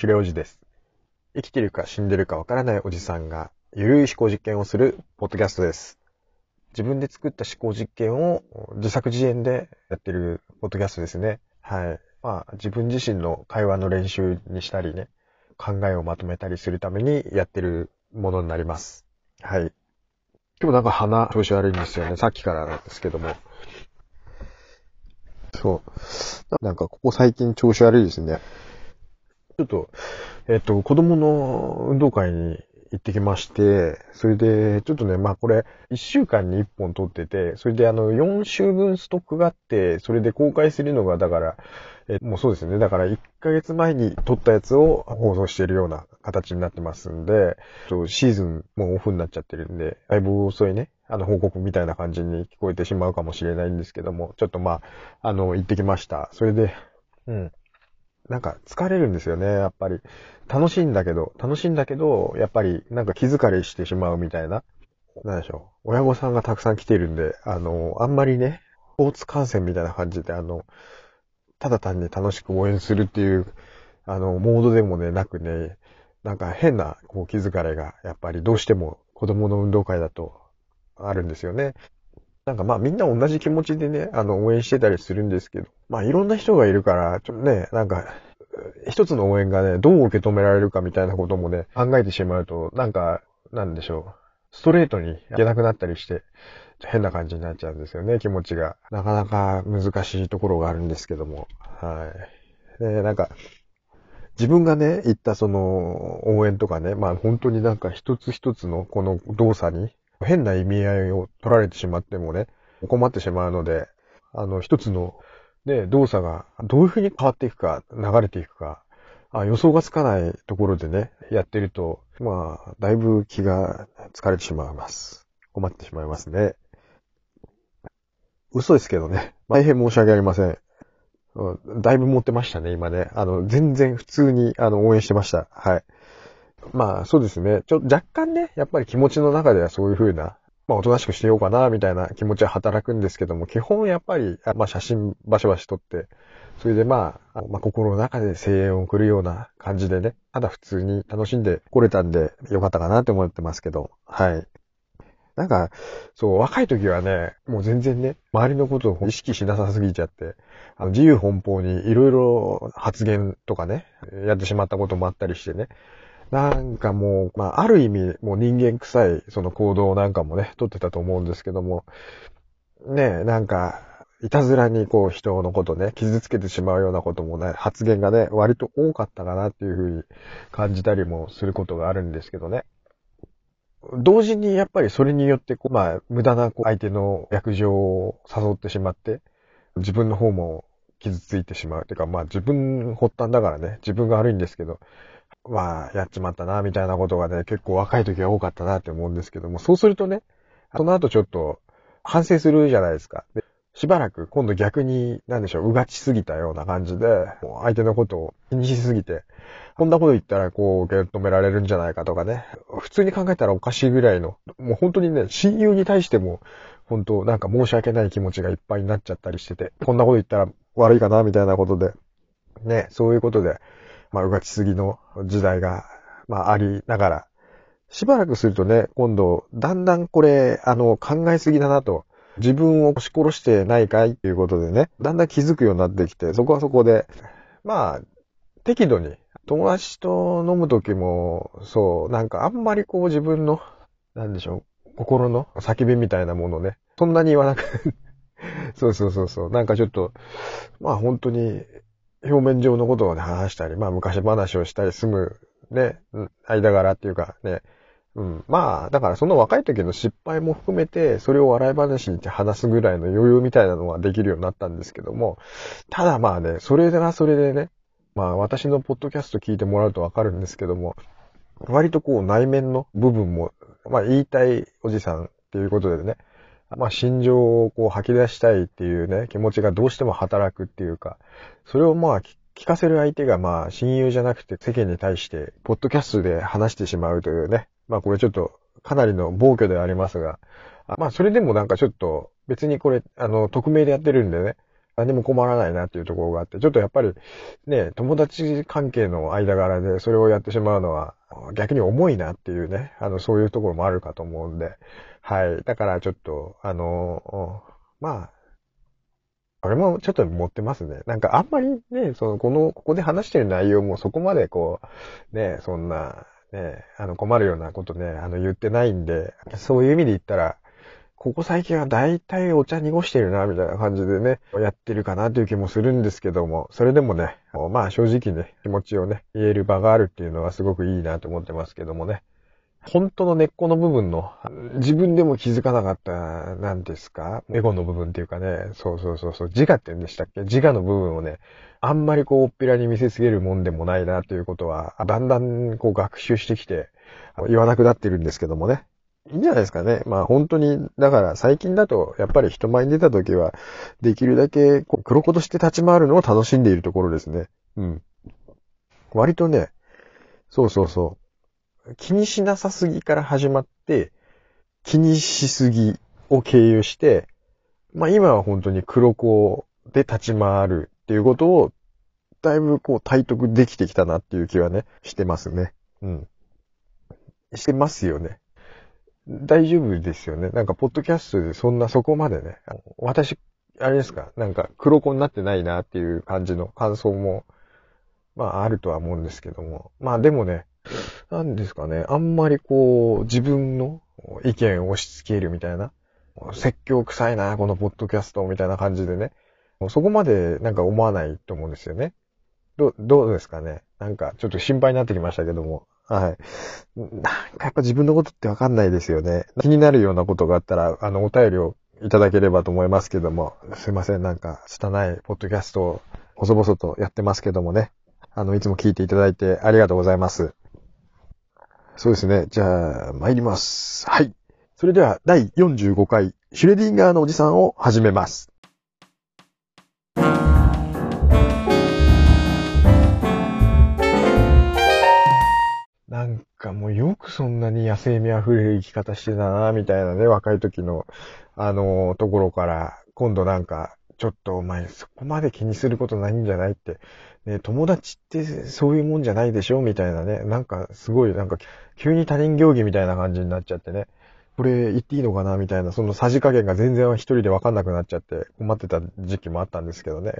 シュレおじです。生きてるか死んでるかわからないおじさんが、ゆるい思考実験をするポッドキャストです。自分で作った思考実験を自作自演でやってるポッドキャストですね。はい。まあ、自分自身の会話の練習にしたりね、考えをまとめたりするためにやってるものになります。はい。今日なんか鼻調子悪いんですよね。さっきからなんですけども。そう。なんかここ最近調子悪いですね。ちょっと、えっと、子供の運動会に行ってきまして、それで、ちょっとね、まあこれ、1週間に1本撮ってて、それであの、4週分ストックがあって、それで公開するのが、だから、えもうそうですね。だから1ヶ月前に撮ったやつを放送しているような形になってますんで、シーズンもうオフになっちゃってるんで、だいぶ遅いね、あの報告みたいな感じに聞こえてしまうかもしれないんですけども、ちょっとまあ、あの、行ってきました。それで、うん。なんか疲れるんですよね、やっぱり。楽しいんだけど、楽しいんだけど、やっぱりなんか気疲れしてしまうみたいな。なんでしょう。親御さんがたくさん来てるんで、あの、あんまりね、スポーツ観戦みたいな感じで、あの、ただ単に楽しく応援するっていう、あの、モードでもね、なくね、なんか変な、こう、気疲れが、やっぱりどうしても子供の運動会だとあるんですよね。なんかまあみんな同じ気持ちでね、あの、応援してたりするんですけど、まあいろんな人がいるから、ちょっとね、なんか、一つの応援がね、どう受け止められるかみたいなこともね、考えてしまうと、なんか、なんでしょう。ストレートにいけなくなったりして、変な感じになっちゃうんですよね、気持ちが。なかなか難しいところがあるんですけども。はい。で、なんか、自分がね、行ったその応援とかね、まあ本当になんか一つ一つのこの動作に変な意味合いを取られてしまってもね、困ってしまうので、あの一つのね、動作がどういう風に変わっていくか、流れていくか、あ予想がつかないところでね、やってると、まあ、だいぶ気が疲れてしまいます。困ってしまいますね。嘘ですけどね。大変申し訳ありません。だいぶ持ってましたね、今ね。あの、全然普通に、あの、応援してました。はい。まあ、そうですね。ちょ、若干ね、やっぱり気持ちの中ではそういう風な、まあ、おとなしくしてようかな、みたいな気持ちは働くんですけども、基本やっぱり、まあ、写真バシバシ撮って、それでまあ、まあ、心の中で声援を送るような感じでね、ただ普通に楽しんでこれたんでよかったかなって思ってますけど、はい。なんか、そう、若い時はね、もう全然ね、周りのことを意識しなさすぎちゃって、あの自由奔放にいろいろ発言とかね、やってしまったこともあったりしてね。なんかもう、まあ、ある意味、もう人間臭い、その行動なんかもね、取ってたと思うんですけども、ね、なんか、いたずらにこう人のことね、傷つけてしまうようなこともね、発言がね、割と多かったかなっていうふうに感じたりもすることがあるんですけどね。同時にやっぱりそれによってこう、まあ、無駄なこう相手の約定を誘ってしまって、自分の方も傷ついてしまう。てか、まあ自分発端だからね、自分が悪いんですけど、まあ、やっちまったな、みたいなことがね、結構若い時は多かったなって思うんですけども、そうするとね、その後ちょっと反省するじゃないですか。でしばらく今度逆に、なんでしょう、うがちすぎたような感じで、相手のことを気にしすぎて、こんなこと言ったらこう受け止められるんじゃないかとかね。普通に考えたらおかしいぐらいの、もう本当にね、親友に対しても、本当なんか申し訳ない気持ちがいっぱいになっちゃったりしてて、こんなこと言ったら悪いかなみたいなことで、ね、そういうことで、まあ、うがちすぎの時代が、まあ、ありながら、しばらくするとね、今度、だんだんこれ、あの、考えすぎだなと。自分を押し殺してないかいっていうことでね、だんだん気づくようになってきて、そこはそこで、まあ、適度に友達と飲むときも、そう、なんかあんまりこう自分の、なんでしょう、心の叫びみたいなものね、そんなに言わなく そうそうそうそう、なんかちょっと、まあ本当に、表面上のことをね、話したり、まあ昔話をしたり済む、ね、間柄っていうかね、うん。まあ、だからその若い時の失敗も含めて、それを笑い話に話すぐらいの余裕みたいなのはできるようになったんですけども、ただまあね、それはそれでね、まあ私のポッドキャスト聞いてもらうとわかるんですけども、割とこう内面の部分も、まあ言いたいおじさんっていうことでね、まあ心情をこう吐き出したいっていうね、気持ちがどうしても働くっていうか、それをまあ聞かせる相手がまあ親友じゃなくて世間に対して、ポッドキャストで話してしまうというね、まあこれちょっとかなりの暴挙ではありますが、まあそれでもなんかちょっと別にこれ、あの、匿名でやってるんでね、何も困らないなっていうところがあって、ちょっとやっぱりね、友達関係の間柄でそれをやってしまうのは逆に重いなっていうね、あの、そういうところもあるかと思うんで、はい。だからちょっと、あの、まあ、これもちょっと持ってますね。なんかあんまりね、その、この、ここで話してる内容もそこまでこう、ね、そんな、ね、あの困るようなことね、あの言ってないんで、そういう意味で言ったら、ここ最近は大体お茶濁してるな、みたいな感じでね、やってるかなという気もするんですけども、それでもね、まあ正直ね、気持ちをね、言える場があるっていうのはすごくいいなと思ってますけどもね。本当の根っこの部分の、自分でも気づかなかった、何ですか？エゴの部分っていうかね、そうそうそうそう、自我って言うんでしたっけ？自我の部分をね、あんまりこう、おっぴらに見せつけるもんでもないなということは、だんだんこう学習してきて、言わなくなってるんですけどもね。いいんじゃないですかね。まあ本当に、だから最近だと、やっぱり人前に出た時は、できるだけ、こう、黒子として立ち回るのを楽しんでいるところですね。うん。割とね、そうそうそう。気にしなさすぎから始まって、気にしすぎを経由して、まあ今は本当に黒子で立ち回るっていうことを、だいぶこう体得できてきたなっていう気はね、してますね。うん。してますよね。大丈夫ですよね。なんか、ポッドキャストでそんなそこまでね、私、あれですか、なんか、黒子になってないなっていう感じの感想も、まあ、あるとは思うんですけども。まあ、でもね、なんですかね、あんまりこう、自分の意見を押し付けるみたいな、説教臭いな、このポッドキャストみたいな感じでね、そこまでなんか思わないと思うんですよね。ど、どうですかねなんか、ちょっと心配になってきましたけども。はい。なんかやっぱ自分のことってわかんないですよね。気になるようなことがあったら、あの、お便りをいただければと思いますけども、すいません、なんか、拙いポッドキャストを細々とやってますけどもね。あの、いつも聞いていただいてありがとうございます。そうですね。じゃあ、参ります。はい。それでは、第45回、シュレディンガーのおじさんを始めます。なんかもうよくそんなに野生味あふれる生き方してたな、みたいなね、若い時の、あの、ところから、今度なんか、ちょっとお前そこまで気にすることないんじゃないって、ね、友達ってそういうもんじゃないでしょみたいなね、なんかすごいなんか急に他人行儀みたいな感じになっちゃってね。これ言っていいのかなみたいな、そのさじ加減が全然一人でわかんなくなっちゃって困ってた時期もあったんですけどね。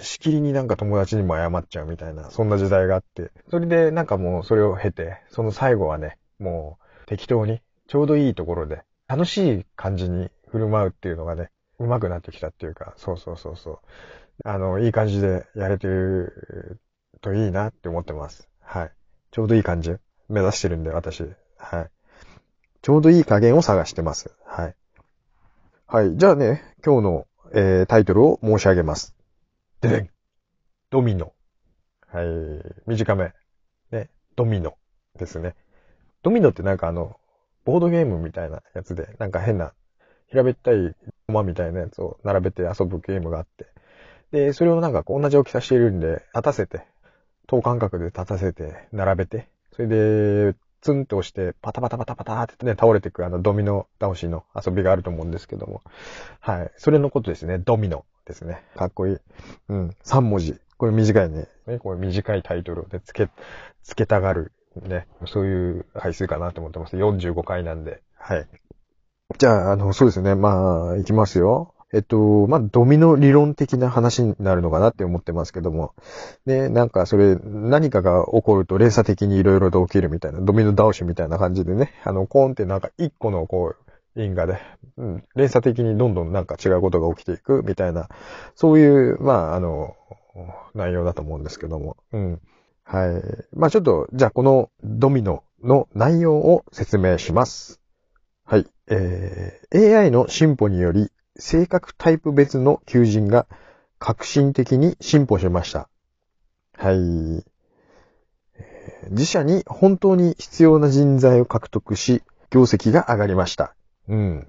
しきりになんか友達にも謝っちゃうみたいな、そんな時代があって。それでなんかもうそれを経て、その最後はね、もう適当に、ちょうどいいところで、楽しい感じに振る舞うっていうのがね、上手くなってきたっていうか、そうそうそうそう。あの、いい感じでやれてるといいなって思ってます。はい。ちょうどいい感じ目指してるんで、私。はい。ちょうどいい加減を探してます。はい。はい。じゃあね、今日の、えー、タイトルを申し上げます。ででん。ドミノ。はい。短め。ね。ドミノですね。ドミノってなんかあの、ボードゲームみたいなやつで、なんか変な、平べったい駒みたいなやつを並べて遊ぶゲームがあって。で、それをなんか同じ大きさしているんで、立たせて、等間隔で立たせて、並べて、それで、ツンと押して、パタパタパタパタってね、倒れていくあのドミノ倒しの遊びがあると思うんですけども。はい。それのことですね。ドミノですね。かっこいい。うん。3文字。これ短いね。ね、これ短いタイトルで付け、付けたがる。ね。そういう回数かなと思ってます。45回なんで。はい。じゃあ、あの、そうですね。まあ、いきますよ。えっと、まあ、ドミノ理論的な話になるのかなって思ってますけども。で、なんかそれ、何かが起こると連鎖的に色々と起きるみたいな、ドミノ倒しみたいな感じでね、あの、コーンってなんか一個のこう、因果で、うん、連鎖的にどんどんなんか違うことが起きていくみたいな、そういう、まあ、あの、内容だと思うんですけども。うん。はい。まあちょっと、じゃあこのドミノの内容を説明します。はい。えー、AI の進歩により、性格タイプ別の求人が革新的に進歩しました。はい。自社に本当に必要な人材を獲得し、業績が上がりました。うん。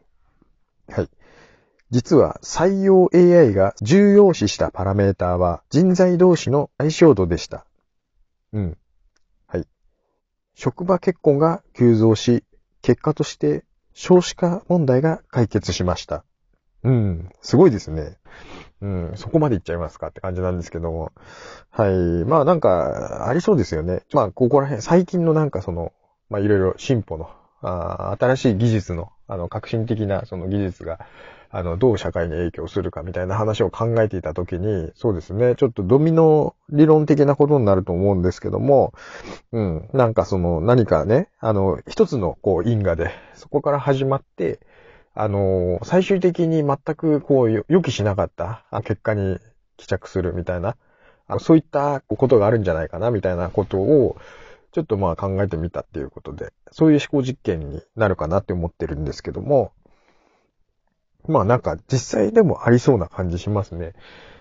はい。実は採用 AI が重要視したパラメーターは人材同士の相性度でした。うん。はい。職場結婚が急増し、結果として少子化問題が解決しました。うん、すごいですね。うん、そこまで行っちゃいますかって感じなんですけども。はい。まあなんか、ありそうですよね。まあ、ここら辺、最近のなんかその、まあいろいろ進歩の、あ新しい技術の、あの、革新的なその技術が、あの、どう社会に影響するかみたいな話を考えていたときに、そうですね、ちょっとドミノ理論的なことになると思うんですけども、うん、なんかその何かね、あの、一つのこう因果で、そこから始まって、あの、最終的に全くこう予期しなかった結果に帰着するみたいな、あそういったことがあるんじゃないかなみたいなことを、ちょっとまあ考えてみたっていうことで、そういう思考実験になるかなって思ってるんですけども、まあなんか実際でもありそうな感じしますね。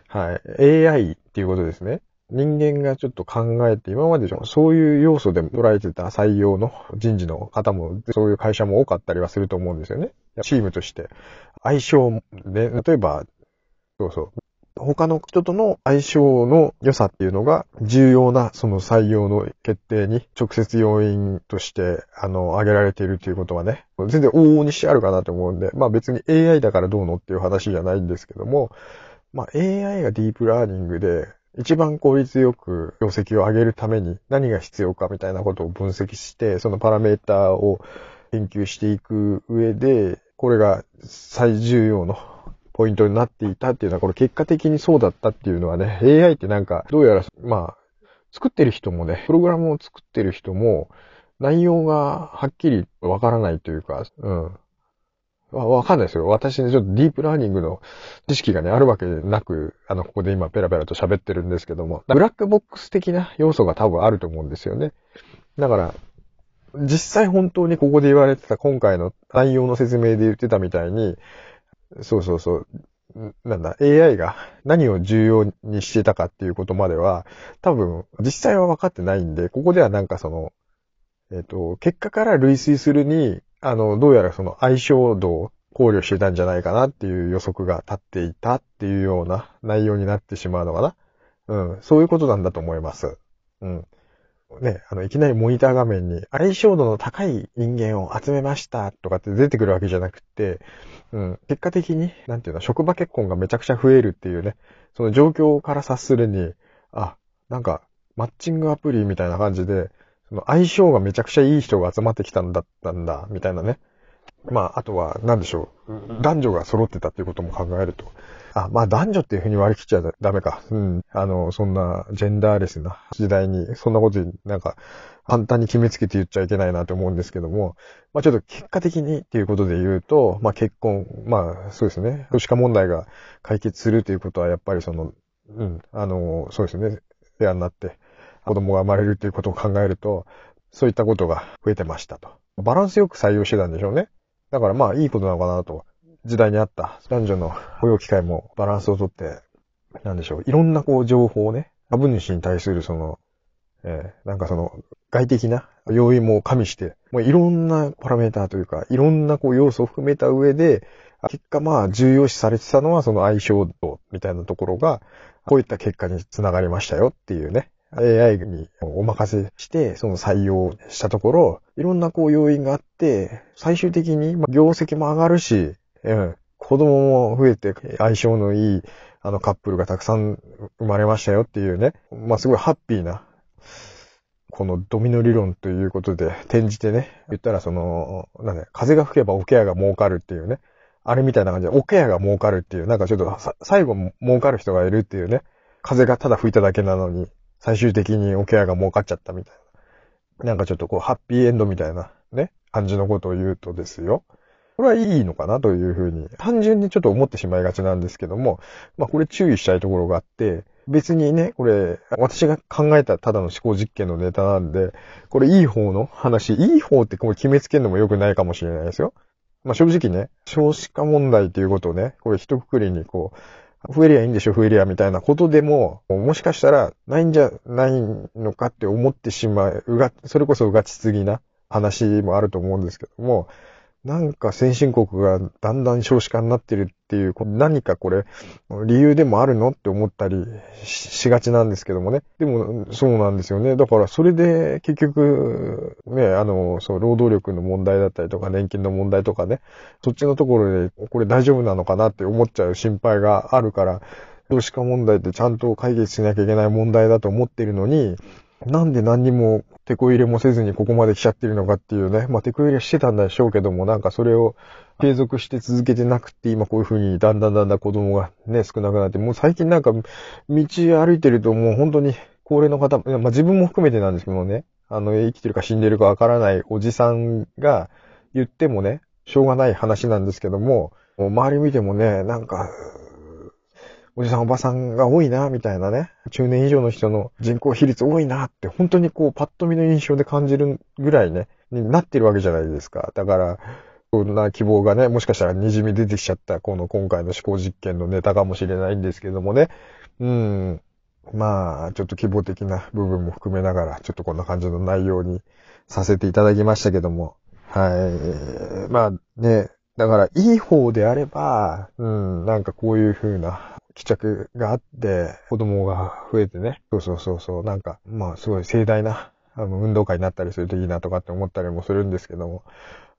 はい。AI っていうことですね。人間がちょっと考えて、今までそういう要素で捉えてた採用の人事の方も、そういう会社も多かったりはすると思うんですよね。チームとして。相性で、例えば、そうそう。他の人との相性の良さっていうのが重要なその採用の決定に直接要因としてあの挙げられているということはね、全然往々にしてあるかなと思うんで、まあ別に AI だからどうのっていう話じゃないんですけども、まあ AI がディープラーニングで一番効率よく業績を上げるために何が必要かみたいなことを分析して、そのパラメーターを研究していく上で、これが最重要の ポイントになっていたっていうのは、これ結果的にそうだったっていうのはね、AI ってなんか、どうやら、まあ、作ってる人もね、プログラムを作ってる人も、内容がはっきりわからないというか、うん。わ、かんないですよ。私ね、ちょっとディープラーニングの知識がね、あるわけなく、あの、ここで今ペラペラと喋ってるんですけども、ブラックボックス的な要素が多分あると思うんですよね。だから、実際本当にここで言われてた今回の内容の説明で言ってたみたいに、そうそうそう。なんだ、AI が何を重要にしてたかっていうことまでは、多分、実際は分かってないんで、ここではなんかその、えっ、ー、と、結果から類推するに、あの、どうやらその相性度を考慮してたんじゃないかなっていう予測が立っていたっていうような内容になってしまうのかな。うん、そういうことなんだと思います。うん。ね、あの、いきなりモニター画面に相性度の高い人間を集めましたとかって出てくるわけじゃなくて、うん、結果的に、なんていうの、職場結婚がめちゃくちゃ増えるっていうね、その状況から察するに、あ、なんか、マッチングアプリみたいな感じで、その相性がめちゃくちゃいい人が集まってきたんだったんだ、みたいなね。まあ、あとは、なんでしょう。男女が揃ってたっていうことも考えると、あ、まあ男女っていうふうに割り切っちゃダメか。うん。あの、そんなジェンダーレスな時代に、そんなことになんか、簡単に決めつけて言っちゃいけないなと思うんですけども、まあちょっと結果的にっていうことで言うと、まあ結婚、まあそうですね。少子化問題が解決するということはやっぱりその、うん、あの、そうですね。ペアになって子供が生まれるということを考えると、そういったことが増えてましたと。バランスよく採用してたんでしょうね。だからまあいいことなのかなと時代にあった男女の雇用機会もバランスをとって、なんでしょう、いろんなこう情報をね、株主に対するその、えー、なんかその外的な要因も加味して、もういろんなパラメーターというか、いろんなこう要素を含めた上で、結果まあ重要視されてたのはその相性度みたいなところが、こういった結果につながりましたよっていうね。AI にお任せして、その採用したところ、いろんなこう要因があって、最終的に業績も上がるし、うん。子供も増えて相性のいいあのカップルがたくさん生まれましたよっていうね。まあすごいハッピーな、このドミノ理論ということで転じてね、言ったらその、なんだ風が吹けばオケアが儲かるっていうね。あれみたいな感じで、オケアが儲かるっていう、なんかちょっと最後儲かる人がいるっていうね。風がただ吹いただけなのに、最終的にオケアが儲かっちゃったみたいな。なんかちょっとこう、ハッピーエンドみたいなね、感じのことを言うとですよ。これはいいのかなというふうに、単純にちょっと思ってしまいがちなんですけども、まあこれ注意したいところがあって、別にね、これ、私が考えたただの思考実験のネタなんで、これいい方の話、いい方ってこう決めつけるのも良くないかもしれないですよ。まあ正直ね、少子化問題っていうことをね、これ一括りにこう、増えりゃいいんでしょ、増えりゃみたいなことでも、もしかしたらないんじゃないのかって思ってしまう、うが、それこそうがちすぎな話もあると思うんですけども、なんか先進国がだんだん少子化になってるっていう、何かこれ、理由でもあるのって思ったりしがちなんですけどもね。でも、そうなんですよね。だからそれで結局、ね、あの、そう、労働力の問題だったりとか、年金の問題とかね、そっちのところで、これ大丈夫なのかなって思っちゃう心配があるから、少子化問題ってちゃんと解決しなきゃいけない問題だと思ってるのに、なんで何にも手こ入れもせずにここまで来ちゃってるのかっていうね。まあ、手こ入れしてたんでしょうけども、なんかそれを継続して続けてなくて、今こういう風にだんだんだんだん子供がね、少なくなって、もう最近なんか道歩いてるともう本当に高齢の方、まあ自分も含めてなんですけどもね、あの、生きてるか死んでるかわからないおじさんが言ってもね、しょうがない話なんですけども、もう周り見てもね、なんか、おじさんおばさんが多いな、みたいなね。中年以上の人の人口比率多いなって、本当にこう、パッと見の印象で感じるぐらいね、になってるわけじゃないですか。だから、こんな希望がね、もしかしたら滲み出てきちゃった、この今回の思考実験のネタかもしれないんですけどもね。うん。まあ、ちょっと希望的な部分も含めながら、ちょっとこんな感じの内容にさせていただきましたけども。はい。まあね、だから、いい方であれば、うん、なんかこういう風な帰着があって、子供が増えてね。そうそうそうそう。なんか、まあすごい盛大な、あの、運動会になったりするといいなとかって思ったりもするんですけども。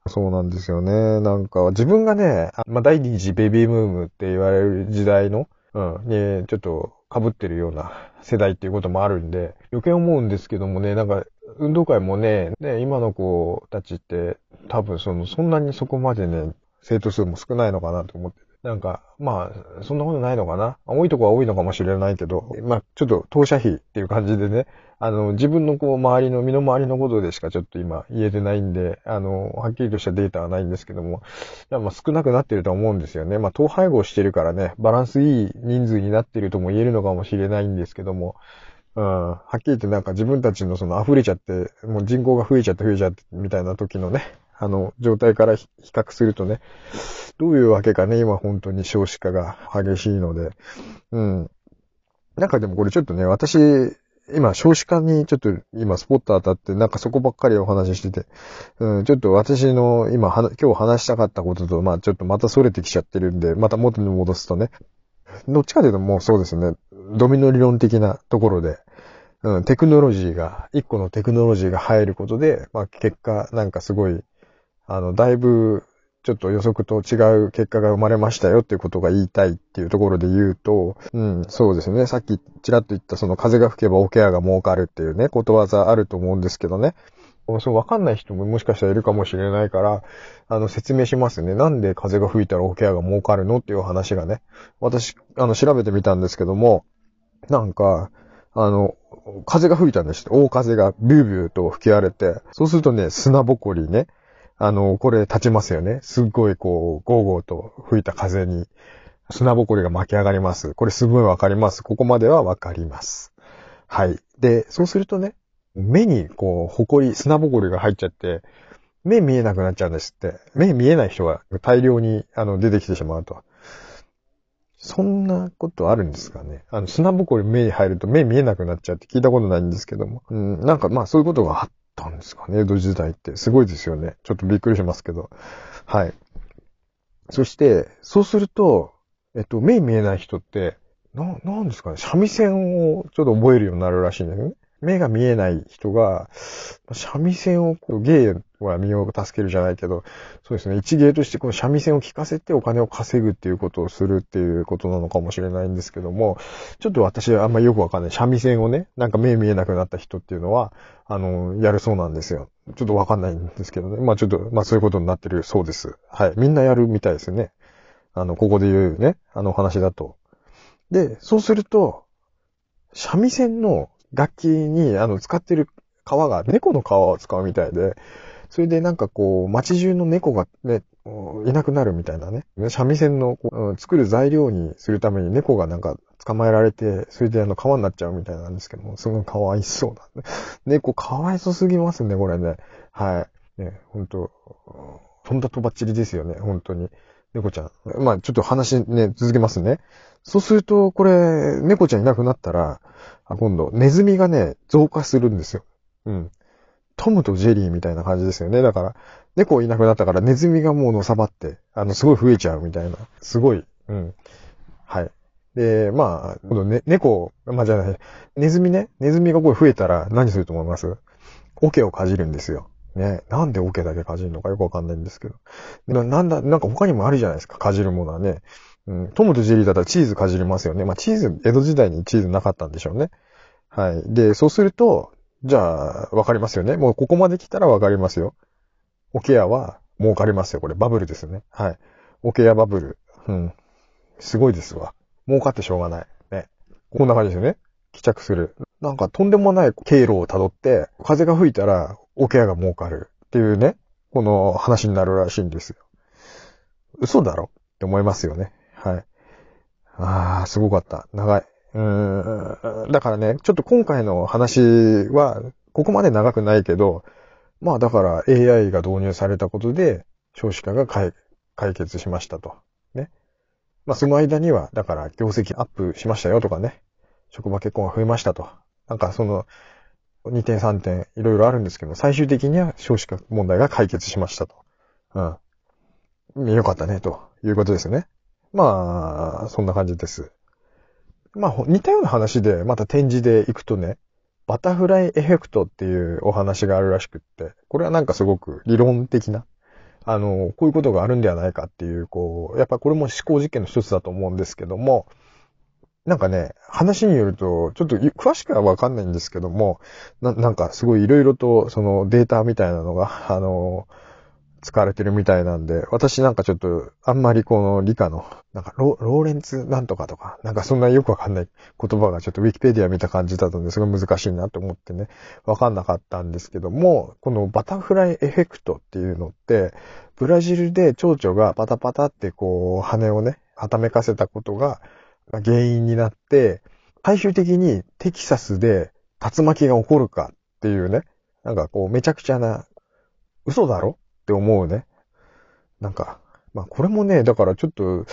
そうなんですよね。なんか、自分がね、まあ、第二次ベビームームって言われる時代の、うん、に、ちょっと被ってるような世代っていうこともあるんで、余計思うんですけどもね、なんか、運動会もね、ね、今の子たちって、多分その、そんなにそこまでね、生徒数も少ないのかなと思ってなんか、まあ、そんなことないのかな？多いとこは多いのかもしれないけど、まあ、ちょっと投射費っていう感じでね、あの、自分のこう、周りの、身の回りのことでしかちょっと今言えてないんで、あの、はっきりとしたデータはないんですけども、まあ、少なくなってると思うんですよね。まあ、統廃合してるからね、バランスいい人数になってるとも言えるのかもしれないんですけども、うん、はっきり言ってなんか自分たちのその溢れちゃって、もう人口が増えちゃって増えちゃってみたいな時のね、あの、状態から比較するとね、どういうわけかね、今本当に少子化が激しいので。うん。なんかでもこれちょっとね、私、今少子化にちょっと今スポット当たってなんかそこばっかりお話ししてて、うん、ちょっと私の今今日話したかったことと、まあちょっとまた逸れてきちゃってるんで、また元に戻すとね、どっちかというともうそうですね、ドミノ理論的なところで、うん、テクノロジーが、一個のテクノロジーが入ることで、まあ結果なんかすごい、あの、だいぶちょっと予測と違う結果が生まれましたよっていうことが言いたいっていうところで言うと、うん、そうですね。さっきちらっと言ったその風が吹けばオケアが儲かるっていうね、ことわざあると思うんですけどね。そう、わかんない人ももしかしたらいるかもしれないから、あの、説明しますね。なんで風が吹いたらオケアが儲かるのっていう話がね。私、あの、調べてみたんですけども、なんか、あの、風が吹いたんです大風がビュービューと吹き荒れて、そうするとね、砂ぼこりね、あの、これ立ちますよね。すっごいこう、ゴーゴーと吹いた風に砂ぼこりが巻き上がります。これすごいわかります。ここまではわかります。はい。で、そうするとね、目にこう、ほこり、砂ぼこりが入っちゃって、目見えなくなっちゃうんですって。目見えない人が大量にあの出てきてしまうと。そんなことあるんですかね。あの、砂ぼこり目に入ると目見えなくなっちゃうって聞いたことないんですけども。うん、なんかまあそういうことがあったんですかね、江戸時代って。すごいですよね。ちょっとびっくりしますけど。はい。そして、そうすると、えっと、目見えない人って、な、なんですかね、三味線をちょっと覚えるようになるらしいんだよね。目が見えない人が、三味線をこう、芸は身を助けるじゃないけど、そうですね、一芸としてこの三味線を聴かせてお金を稼ぐっていうことをするっていうことなのかもしれないんですけども、ちょっと私はあんまりよくわかんない。三味線をね、なんか目見えなくなった人っていうのは、あの、やるそうなんですよ。ちょっとわかんないんですけどね。まあちょっと、まあそういうことになってるそうです。はい。みんなやるみたいですね。あの、ここで言うね、あの話だと。で、そうすると、三味線の楽器に、あの、使ってる皮が猫の皮を使うみたいで、それでなんかこう、街中の猫がね、いなくなるみたいなね。三味線のこう作る材料にするために猫がなんか捕まえられて、それであの皮になっちゃうみたいなんですけども、すごいかわいそうだ。猫かわいそすぎますね、これね。はい。ね、ほんと、とんだとばっちりですよね、本当に。猫ちゃん。まあちょっと話ね、続けますね。そうすると、これ、猫ちゃんいなくなったら、あ今度、ネズミがね、増加するんですよ。うん。トムとジェリーみたいな感じですよね。だから、猫いなくなったからネズミがもうのさばって、あの、すごい増えちゃうみたいな。すごい。うん。はい。で、まあ、今度ね、猫、まあじゃない、ネズミね、ネズミがこれ増えたら何すると思います？桶をかじるんですよ。ね。なんで桶だけかじるのかよくわかんないんですけど。ななんだ、なんか他にもあるじゃないですか、かじるものはね。うん。トムとジェリーだったらチーズかじりますよね。まあ、チーズ、江戸時代にチーズなかったんでしょうね。はい。で、そうすると、じゃあ、わかりますよね。もうここまで来たらわかりますよ。オケアは儲かりますよ。これバブルですね。はい。オケアバブル。うん。すごいですわ。儲かってしょうがない。ね。こんな感じですよね。帰着する。なんかとんでもない経路を辿って、風が吹いたらオケアが儲かるっていうね、この話になるらしいんですよ。嘘だろ？って思いますよね。はい。ああ、すごかった。長い。うーん。だからね、ちょっと今回の話は、ここまで長くないけど、まあだから AI が導入されたことで、少子化が解決しましたと。ね。まあその間には、だから業績アップしましたよとかね。職場結婚が増えましたと。なんかその、2点3点いろいろあるんですけど、最終的には少子化問題が解決しましたと。うん。よかったね、ということですね。まあ、そんな感じです。まあ、似たような話で、また展示で行くとね、バタフライエフェクトっていうお話があるらしくって、これはなんかすごく理論的な、あの、こういうことがあるんではないかっていう、こう、やっぱこれも思考実験の一つだと思うんですけども、なんかね、話によると、ちょっと詳しくはわかんないんですけども、な、なんかすごいいろいろとそのデータみたいなのが、あの、使われてるみたいなんで、私なんかちょっと、あんまりこの理科の、なんかロ、ローレンツなんとかとか、なんかそんなよくわかんない言葉がちょっとウィキペディア見た感じだったんですごい難しいなと思ってね、わかんなかったんですけども、このバタフライエフェクトっていうのって、ブラジルで蝶々がパタパタってこう、羽をね、はためかせたことが原因になって、最終的にテキサスで竜巻が起こるかっていうね、なんかこう、めちゃくちゃな、嘘だろって思うね。なんか、まあこれもね、だからちょっと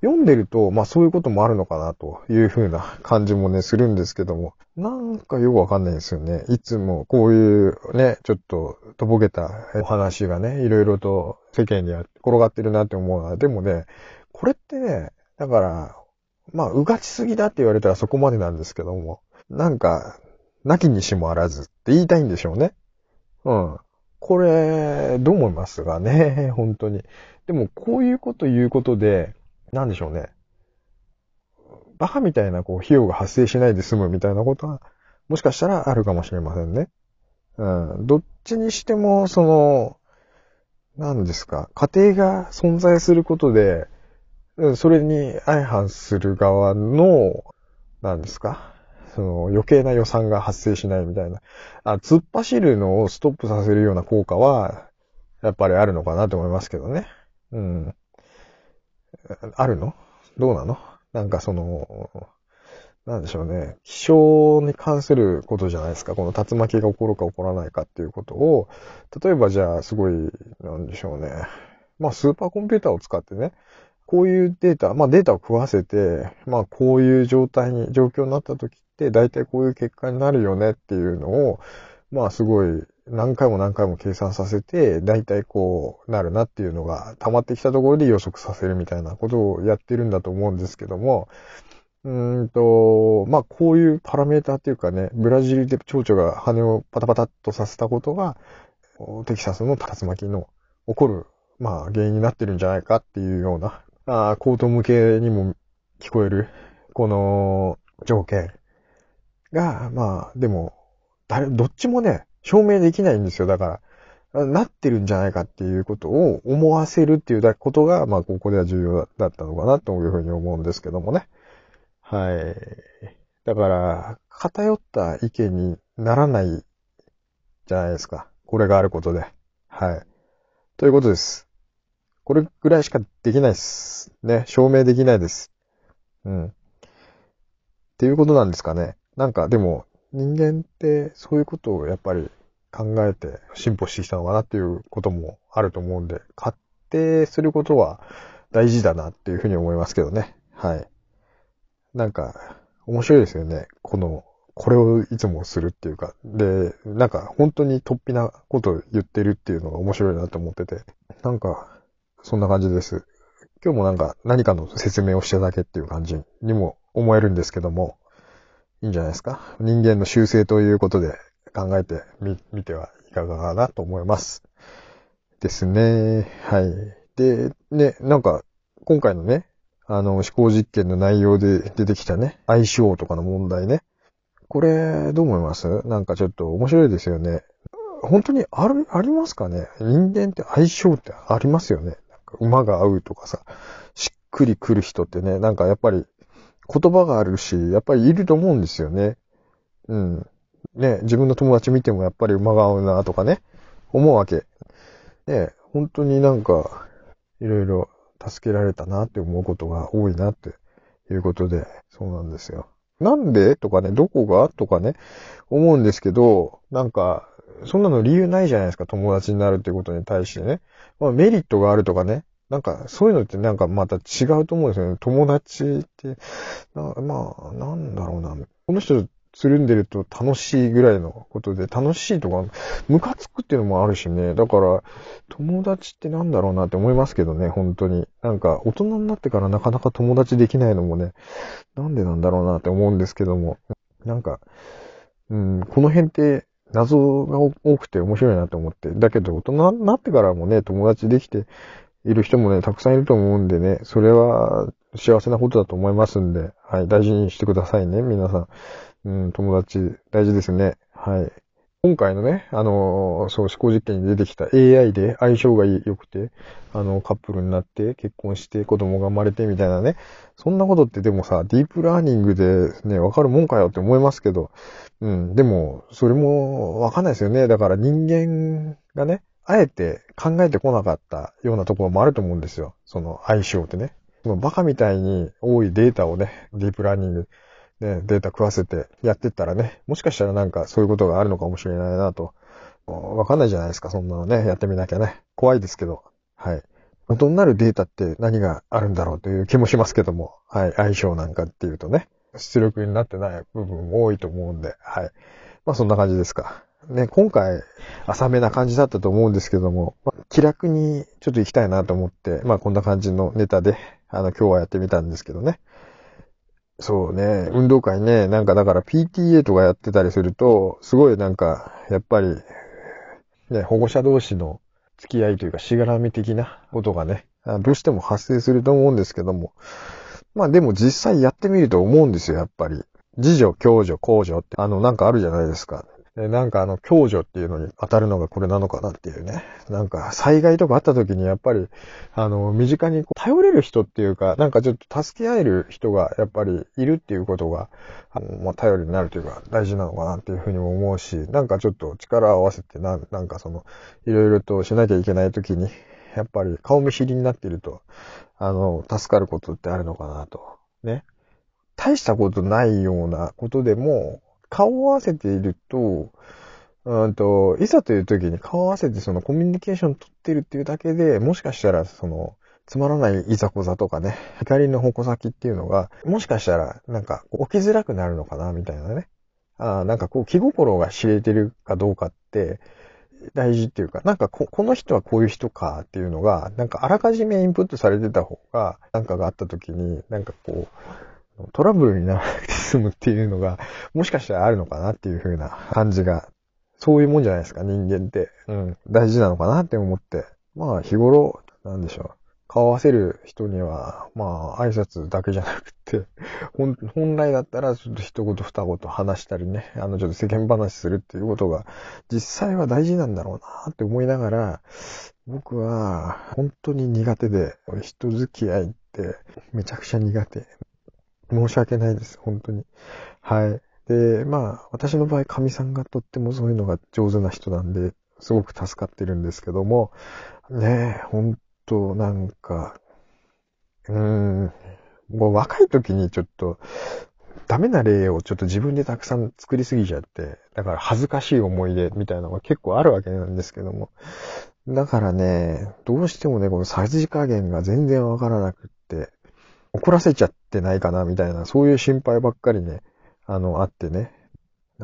読んでると、まあそういうこともあるのかなというふうな感じもね、するんですけども、なんかよくわかんないですよね。いつもこういうね、ちょっととぼけたお話がね、いろいろと世間に転がってるなって思うのは、でもね、これってね、だから、まあ、うがちすぎだって言われたらそこまでなんですけども、なんか、なきにしもあらずって言いたいんでしょうね。うん。これ、どう思いますがね、本当に。でも、こういうこと言うことで、なんでしょうね。バカみたいな、こう、費用が発生しないで済むみたいなことは、もしかしたらあるかもしれませんね。うん。どっちにしても、その、何ですか、家庭が存在することで、それに相反する側の、何ですか？その余計な予算が発生しないみたいな。あ、突っ走るのをストップさせるような効果は、やっぱりあるのかなと思いますけどね。うん。あるの？どうなの？なんかその、なんでしょうね。気象に関することじゃないですか。この竜巻が起こるか起こらないかっていうことを、例えばじゃあすごい、なんでしょうね。まあスーパーコンピューターを使ってね、こういうデータ、まあデータを食わせて、まあこういう状態に、状況になった時って、大体こういう結果になるよねっていうのを、まあすごい何回も何回も計算させて、大体こうなるなっていうのが溜まってきたところで予測させるみたいなことをやってるんだと思うんですけども、うんと、まあこういうパラメーターっていうかね、ブラジルで蝶々が羽をパタパタっとさせたことが、テキサスの竜巻の起こる、まあ原因になってるんじゃないかっていうようなあコート向けにも聞こえる、この条件が、まあ、でも、誰、どっちもね、証明できないんですよ。だから、なってるんじゃないかっていうことを思わせるっていうことが、まあ、ここでは重要だったのかなというふうに思うんですけどもね。はい。だから、偏った意見にならないじゃないですか。これがあることで。はい。ということです。これぐらいしかできないです。ね、証明できないです。うん。っていうことなんですかね。なんかでも、人間ってそういうことをやっぱり考えて進歩してきたのかなっていうこともあると思うんで、仮定することは大事だなっていうふうに思いますけどね。はい。なんか、面白いですよね。この、これをいつもするっていうか。で、なんか本当に突飛なことを言ってるっていうのが面白いなと思ってて。なんか、そんな感じです。今日もなんか何かの説明をしただけっていう感じにも思えるんですけども、いいんじゃないですか？人間の習性ということで考えてみ、みてはいかがかなと思います。ですね。はい。で、ね、なんか、今回のね、あの、思考実験の内容で出てきたね、相性とかの問題ね。これ、どう思います？なんかちょっと面白いですよね。本当にある、ありますかね？人間って相性ってありますよね馬が合うとかさ、しっくりくる人ってね、なんかやっぱり言葉があるし、やっぱりいると思うんですよね。うん。ね、自分の友達見てもやっぱり馬が合うなとかね、思うわけ。ね、本当になんか、いろいろ助けられたなって思うことが多いなっていうことで、そうなんですよ。なんで？とかね、どこが？とかね、思うんですけど、なんか、そんなの理由ないじゃないですか、友達になるってことに対してね。まあ、メリットがあるとかね。なんか、そういうのってなんかまた違うと思うんですよね。友達って、まあ、なんだろうな。この人つるんでると楽しいぐらいのことで、楽しいとか、ムカつくっていうのもあるしね。だから、友達ってなんだろうなって思いますけどね、本当に。なんか、大人になってからなかなか友達できないのもね、なんでなんだろうなって思うんですけども。なんか、うん、この辺って謎が多くて面白いなと思って。だけど、大人になってからもね、友達できている人もね、たくさんいると思うんでね、それは幸せなことだと思いますんで、はい、大事にしてくださいね、皆さん。うん、友達、大事ですね。はい。今回のね、あの、そう、思考実験に出てきた AI で相性が良くて、あの、カップルになって結婚して子供が生まれてみたいなね。そんなことってでもさ、ディープラーニングでね、わかるもんかよって思いますけど、うん、でも、それもわかんないですよね。だから人間がね、あえて考えてこなかったようなところもあると思うんですよ。その相性ってね。バカみたいに多いデータをね、ディープラーニングね、データ食わせてやってったらね、もしかしたらなんかそういうことがあるのかもしれないなと。わかんないじゃないですか、そんなのね。やってみなきゃね。怖いですけど。はい。元になるデータって何があるんだろうという気もしますけども。はい。相性なんかっていうとね。出力になってない部分も多いと思うんで。はい。まあそんな感じですか。ね、今回、浅めな感じだったと思うんですけども、まあ、気楽にちょっと行きたいなと思って、まあこんな感じのネタで、あの、今日はやってみたんですけどね。そうね、運動会ね、なんかだから PTA とかやってたりすると、すごいなんか、やっぱり、ね、保護者同士の付き合いというか、しがらみ的なことがね、どうしても発生すると思うんですけども。まあでも実際やってみると思うんですよ、やっぱり。自助、共助、公助って、あの、なんかあるじゃないですか。で、なんかあの、共助っていうのに当たるのがこれなのかなっていうね。なんか、災害とかあった時にやっぱり、あの、身近に頼れる人っていうか、なんかちょっと助け合える人がやっぱりいるっていうことが、あの、まあ、頼りになるというか、大事なのかなっていうふうにも思うし、なんかちょっと力を合わせてな、なんかその、いろいろとしなきゃいけない時に、やっぱり顔見知りになってると、あの、助かることってあるのかなと。ね。大したことないようなことでも、顔を合わせていると、うんと、いざという時に顔を合わせてそのコミュニケーション取ってるっていうだけで、もしかしたらその、つまらないいざこざとかね、光の矛先っていうのが、もしかしたら、なんか、起きづらくなるのかな、みたいなね。ああなんかこう、気心が知れてるかどうかって、大事っていうか、なんかこ、この人はこういう人かっていうのが、なんかあらかじめインプットされてた方が、なんかがあった時に、なんかこう、トラブルにならなくて済むっていうのが、もしかしたらあるのかなっていう風な感じが、そういうもんじゃないですか、人間って。うん。大事なのかなって思って。まあ、日頃、なんでしょう。顔合わせる人には、まあ、挨拶だけじゃなくて、本、本来だったら、ちょっと一言二言話したりね、あの、ちょっと世間話するっていうことが、実際は大事なんだろうなって思いながら、僕は、本当に苦手で、人付き合いって、めちゃくちゃ苦手。申し訳ないです、本当に。はい。で、まあ、私の場合、神さんがとってもそういうのが上手な人なんで、すごく助かってるんですけども、ねえ、本当なんか、うーん、もう若い時にちょっと、ダメな例をちょっと自分でたくさん作りすぎちゃって、だから恥ずかしい思い出みたいなのが結構あるわけなんですけども。だからね、どうしてもね、このさじ加減が全然わからなくって、怒らせちゃってないかなみたいな、そういう心配ばっかりね、あの、あってね。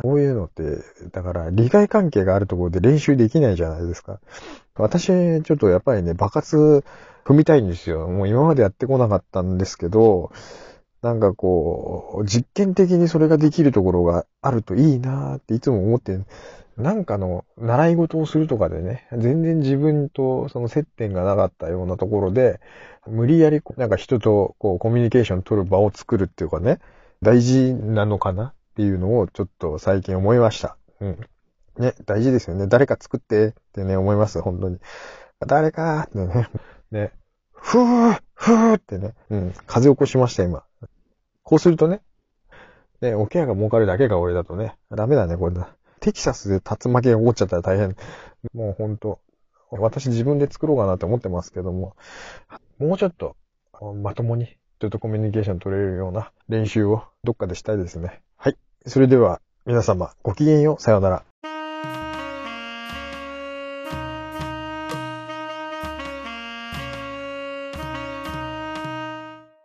こういうのって、だから利害関係があるところで練習できないじゃないですか。私、ちょっとやっぱりね、爆発踏みたいんですよ。もう今までやってこなかったんですけど、なんかこう、実験的にそれができるところがあるといいなーっていつも思ってなんかの習い事をするとかでね、全然自分とその接点がなかったようなところで、無理やりなんか人とこうコミュニケーション取る場を作るっていうかね、大事なのかなっていうのをちょっと最近思いました。うん。ね、大事ですよね。誰か作ってってね、思います、本当に。誰かってね、ね、ふー、ふーってね、うん、風起こしました、今。こうするとね、ね、おケアが儲かるだけが俺だとね、ダメだね、これだ。テキサスで竜巻が起こっちゃったら大変。もうほんと、私自分で作ろうかなって思ってますけども、もうちょっと、まともにちょっとコミュニケーション取れるような練習をどっかでしたいですね。はい。それでは、皆様、ごきげんよう。さようなら。